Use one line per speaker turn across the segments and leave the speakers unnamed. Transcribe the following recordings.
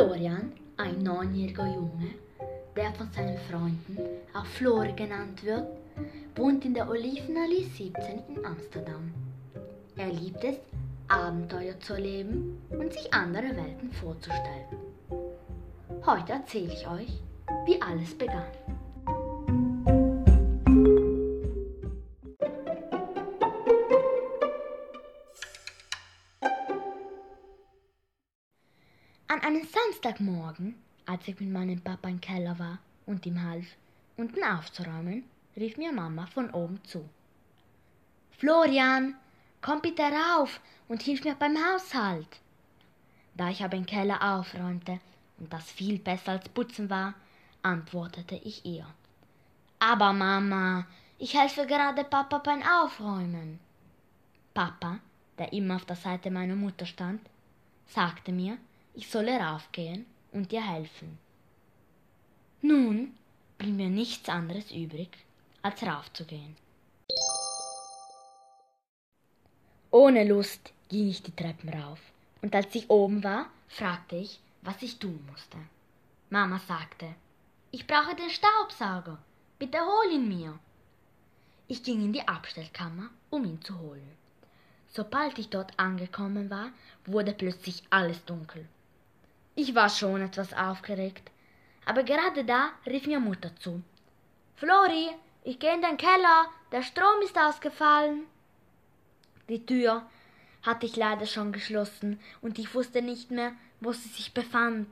Florian, ein neunjähriger Junge, der von seinen Freunden auch Flori genannt wird, wohnt in der Olivenallee 17 in Amsterdam. Er liebt es, Abenteuer zu erleben und sich andere Welten vorzustellen. Heute erzähle ich euch, wie alles begann. An einem Samstagmorgen, als ich mit meinem Papa im Keller war und ihm half, unten aufzuräumen, rief mir Mama von oben zu. Florian, komm bitte rauf und hilf mir beim Haushalt. Da ich aber im Keller aufräumte und das viel besser als Putzen war, antwortete ich ihr. Aber Mama, ich helfe gerade Papa beim Aufräumen. Papa, der immer auf der Seite meiner Mutter stand, sagte mir, ich solle raufgehen und dir helfen. Nun blieb mir nichts anderes übrig, als raufzugehen. Ohne Lust ging ich die Treppen rauf, und als ich oben war, fragte ich, was ich tun musste. Mama sagte, ich brauche den Staubsauger, bitte hol ihn mir. Ich ging in die Abstellkammer, um ihn zu holen. Sobald ich dort angekommen war, wurde plötzlich alles dunkel. Ich war schon etwas aufgeregt, aber gerade da rief mir Mutter zu. Flori, ich gehe in den Keller, der Strom ist ausgefallen. Die Tür hatte ich leider schon geschlossen und ich wusste nicht mehr, wo sie sich befand.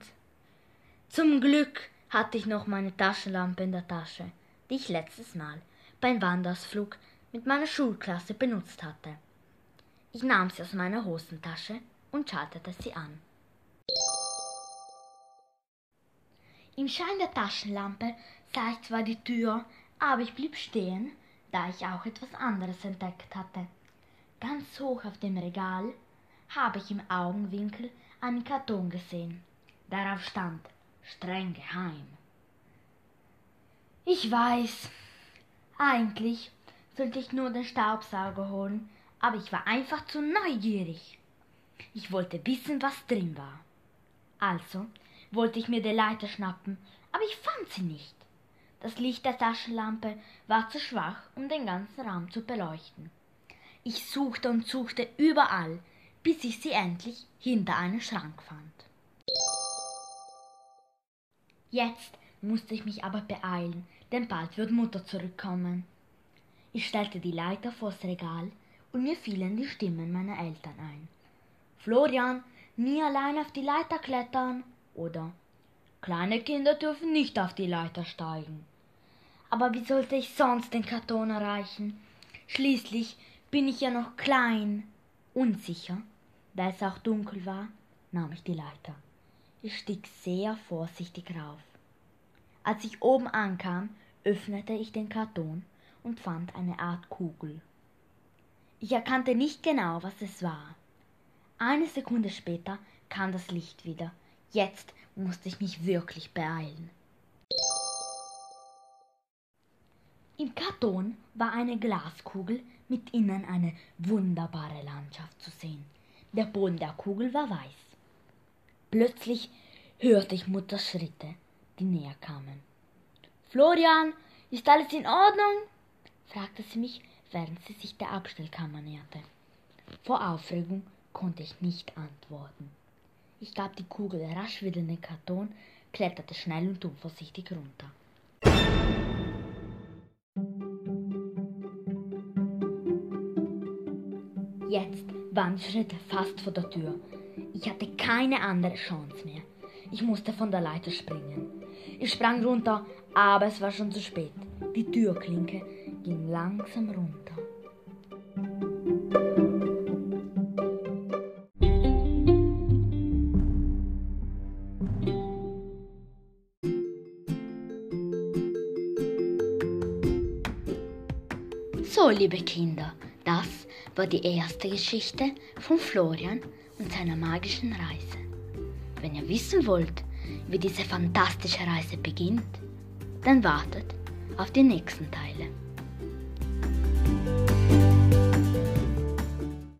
Zum Glück hatte ich noch meine Taschenlampe in der Tasche, die ich letztes Mal beim Wandersflug mit meiner Schulklasse benutzt hatte. Ich nahm sie aus meiner Hosentasche und schaltete sie an. Im Schein der Taschenlampe sah ich zwar die Tür, aber ich blieb stehen, da ich auch etwas anderes entdeckt hatte. Ganz hoch auf dem Regal habe ich im Augenwinkel einen Karton gesehen. Darauf stand streng geheim. Ich weiß, eigentlich sollte ich nur den Staubsauger holen, aber ich war einfach zu neugierig. Ich wollte wissen, was drin war. Also wollte ich mir die Leiter schnappen, aber ich fand sie nicht. Das Licht der Taschenlampe war zu schwach, um den ganzen Raum zu beleuchten. Ich suchte und suchte überall, bis ich sie endlich hinter einem Schrank fand. Jetzt musste ich mich aber beeilen, denn bald wird Mutter zurückkommen. Ich stellte die Leiter vors Regal und mir fielen die Stimmen meiner Eltern ein. Florian, nie allein auf die Leiter klettern oder kleine Kinder dürfen nicht auf die Leiter steigen. Aber wie sollte ich sonst den Karton erreichen? Schließlich bin ich ja noch klein. Unsicher, da es auch dunkel war, nahm ich die Leiter. Ich stieg sehr vorsichtig rauf. Als ich oben ankam, öffnete ich den Karton und fand eine Art Kugel. Ich erkannte nicht genau, was es war. Eine Sekunde später kam das Licht wieder. Jetzt musste ich mich wirklich beeilen. Im Karton war eine Glaskugel mit innen eine wunderbare Landschaft zu sehen. Der Boden der Kugel war weiß. Plötzlich hörte ich Mutters Schritte, die näher kamen. Florian, ist alles in Ordnung? fragte sie mich, während sie sich der Abstellkammer näherte. Vor Aufregung konnte ich nicht antworten. Ich gab die Kugel rasch wieder in den Karton, kletterte schnell und unvorsichtig runter. Jetzt waren die Schritte fast vor der Tür. Ich hatte keine andere Chance mehr. Ich musste von der Leiter springen. Ich sprang runter, aber es war schon zu spät. Die Türklinke ging langsam runter. So, liebe Kinder, das war die erste Geschichte von Florian und seiner magischen Reise. Wenn ihr wissen wollt, wie diese fantastische Reise beginnt, dann wartet auf die nächsten Teile.